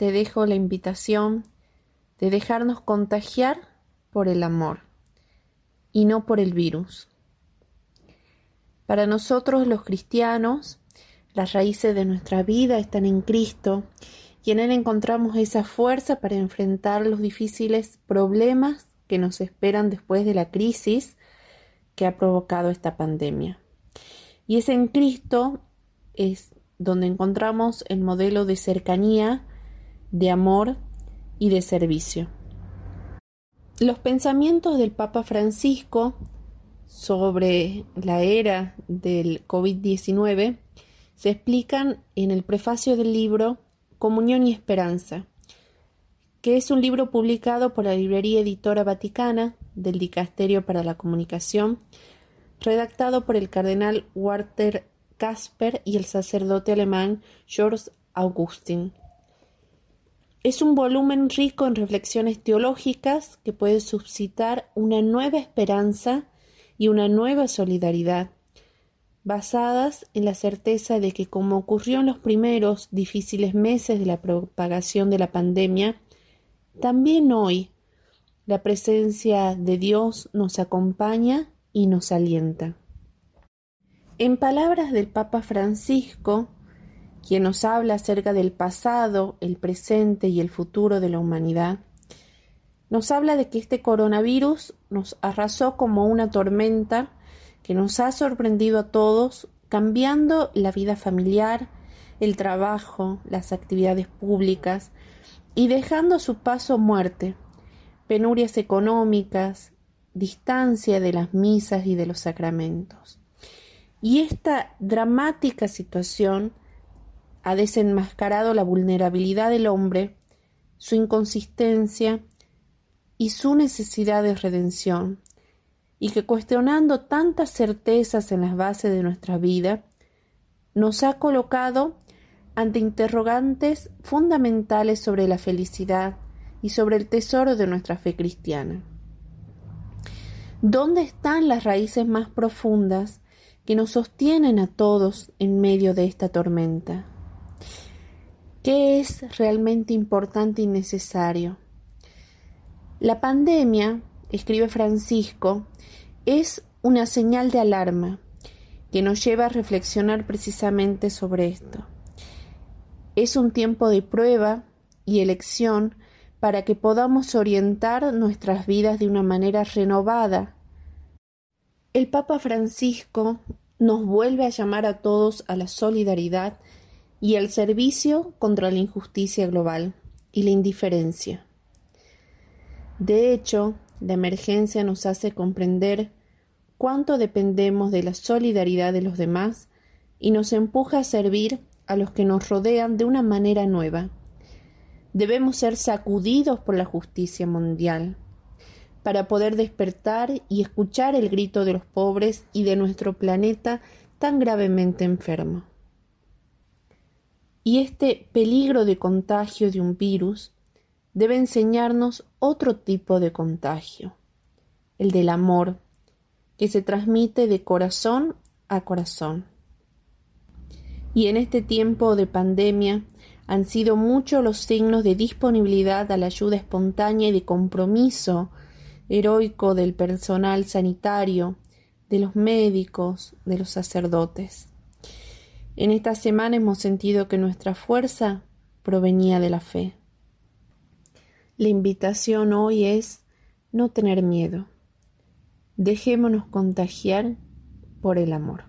te dejo la invitación de dejarnos contagiar por el amor y no por el virus. Para nosotros los cristianos, las raíces de nuestra vida están en Cristo y en Él encontramos esa fuerza para enfrentar los difíciles problemas que nos esperan después de la crisis que ha provocado esta pandemia. Y es en Cristo es donde encontramos el modelo de cercanía, de amor y de servicio. Los pensamientos del Papa Francisco sobre la era del COVID-19 se explican en el prefacio del libro Comunión y Esperanza, que es un libro publicado por la Librería Editora Vaticana del Dicasterio para la Comunicación, redactado por el cardenal Walter Kasper y el sacerdote alemán George Augustin. Es un volumen rico en reflexiones teológicas que puede suscitar una nueva esperanza y una nueva solidaridad basadas en la certeza de que, como ocurrió en los primeros difíciles meses de la propagación de la pandemia, también hoy la presencia de Dios nos acompaña y nos alienta. En palabras del Papa Francisco, quien nos habla acerca del pasado, el presente y el futuro de la humanidad, nos habla de que este coronavirus nos arrasó como una tormenta que nos ha sorprendido a todos, cambiando la vida familiar, el trabajo, las actividades públicas y dejando a su paso muerte, penurias económicas, distancia de las misas y de los sacramentos. Y esta dramática situación ha desenmascarado la vulnerabilidad del hombre, su inconsistencia y su necesidad de redención, y que cuestionando tantas certezas en las bases de nuestra vida, nos ha colocado ante interrogantes fundamentales sobre la felicidad y sobre el tesoro de nuestra fe cristiana. ¿Dónde están las raíces más profundas que nos sostienen a todos en medio de esta tormenta? ¿Qué es realmente importante y necesario? La pandemia, escribe Francisco, es una señal de alarma que nos lleva a reflexionar precisamente sobre esto. Es un tiempo de prueba y elección para que podamos orientar nuestras vidas de una manera renovada. El Papa Francisco nos vuelve a llamar a todos a la solidaridad y al servicio contra la injusticia global y la indiferencia. De hecho, la emergencia nos hace comprender cuánto dependemos de la solidaridad de los demás y nos empuja a servir a los que nos rodean de una manera nueva. Debemos ser sacudidos por la justicia mundial para poder despertar y escuchar el grito de los pobres y de nuestro planeta tan gravemente enfermo. Y este peligro de contagio de un virus debe enseñarnos otro tipo de contagio, el del amor, que se transmite de corazón a corazón. Y en este tiempo de pandemia han sido muchos los signos de disponibilidad a la ayuda espontánea y de compromiso heroico del personal sanitario, de los médicos, de los sacerdotes. En esta semana hemos sentido que nuestra fuerza provenía de la fe. La invitación hoy es no tener miedo. Dejémonos contagiar por el amor.